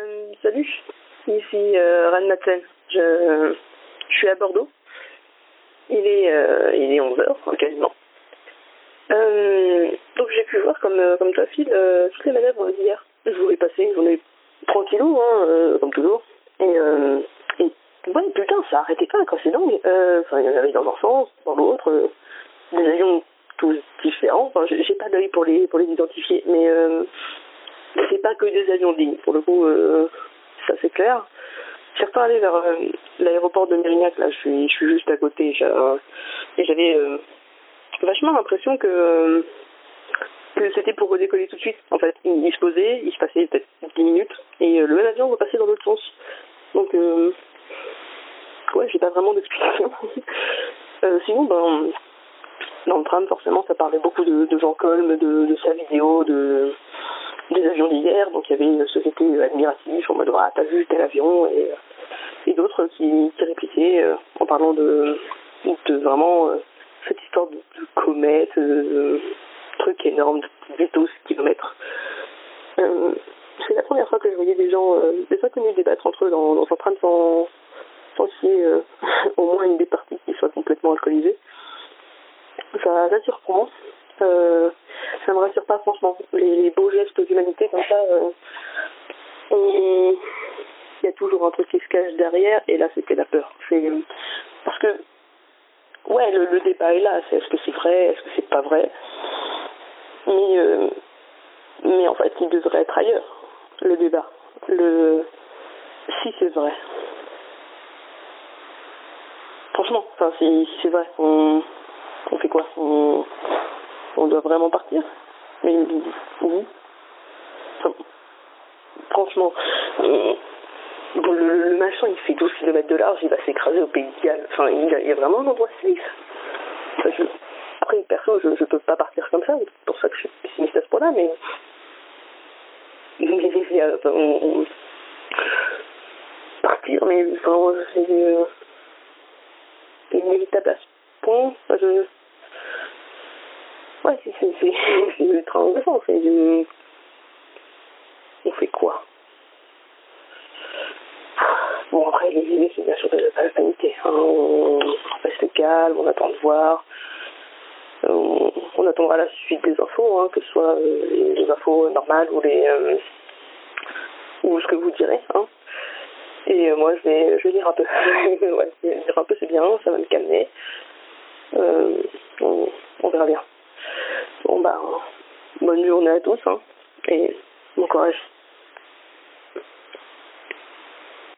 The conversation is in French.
Euh, salut, ici euh, Ran. Je, suis à Bordeaux. Il est, euh, il est 11h, quasiment. Euh, donc j'ai pu voir, comme, comme toi, Phil, toutes les manœuvres d'hier. Je voulais passer une journée tranquillou, hein, comme toujours. Et, et ouais, putain, ça arrêtait pas, quoi, c'est dingue. Enfin, il y en avait dans un sens, dans l'autre, des avions tous différents. Enfin, j'ai pas d'œil pour les, pour les identifier, mais c'est pas que des avions dignes. Pour le coup, euh, ça c'est clair. Je suis reparlé vers euh, l'aéroport de Mérignac, là, je suis, je suis juste à côté. Euh, et j'avais vachement l'impression que, que c'était pour redécoller tout de suite. En fait, il, se posait, il se passait peut-être 10 minutes, et le même avion repassait dans l'autre sens. Donc, euh, ouais, j'ai pas vraiment d'explication. Sinon, ben, dans le tram, forcément, ça parlait beaucoup de, de Jean Colm, de, de sa vidéo, de des avions d'hier. Donc, il y avait une société admirative en mode ah, t'as vu tel avion et, et d'autres qui, qui répliquaient euh, en parlant de, de vraiment euh, cette histoire de, de comète, de, de truc énorme de 12 km. Euh, c'est la première fois que je voyais des gens, euh, des inconnus débattre entre eux dans, dans un tram sans, sans qu'il au moins une des parties qui soit complètement alcoolisée. Ça, ça surprend. Euh, ça me rassure pas franchement. Les, les beaux comme ça, euh, il y a toujours un truc qui se cache derrière et là c'était la peur. C'est parce que ouais le, le débat est là. C'est est-ce que c'est vrai, est-ce que c'est pas vrai? Mais euh, mais en fait il devrait être ailleurs le débat. Le si c'est vrai. Franchement, enfin si, si c'est vrai, on on fait quoi? On, on doit vraiment partir? Mais Franchement, euh, le, machin il fait 12 km de large, il va s'écraser au Pays de Galles. Enfin, il y, a, vraiment un endroit safe. Après, perso, je, je peux pas partir comme ça, c'est pour ça que je suis pessimiste à ce point-là, mais. mais euh, on- partir, mais enfin, c'est euh, inévitable à ce point. Enfin, je... Ouais, c'est ultra angoissant. C'est. On fait quoi? Bon, après, l'idée, c'est bien sûr de ne pas paniquer. hein. On reste calme, on attend de voir. On, on attendra la suite des infos, hein, que ce soit euh, les, les infos normales ou les euh, ou ce que vous direz. Hein. Et euh, moi, je vais, je vais lire un peu. ouais, lire un peu, c'est bien, ça va me calmer. Euh, on, on verra bien. Bon, bah, bonne journée à tous, hein, et bon courage.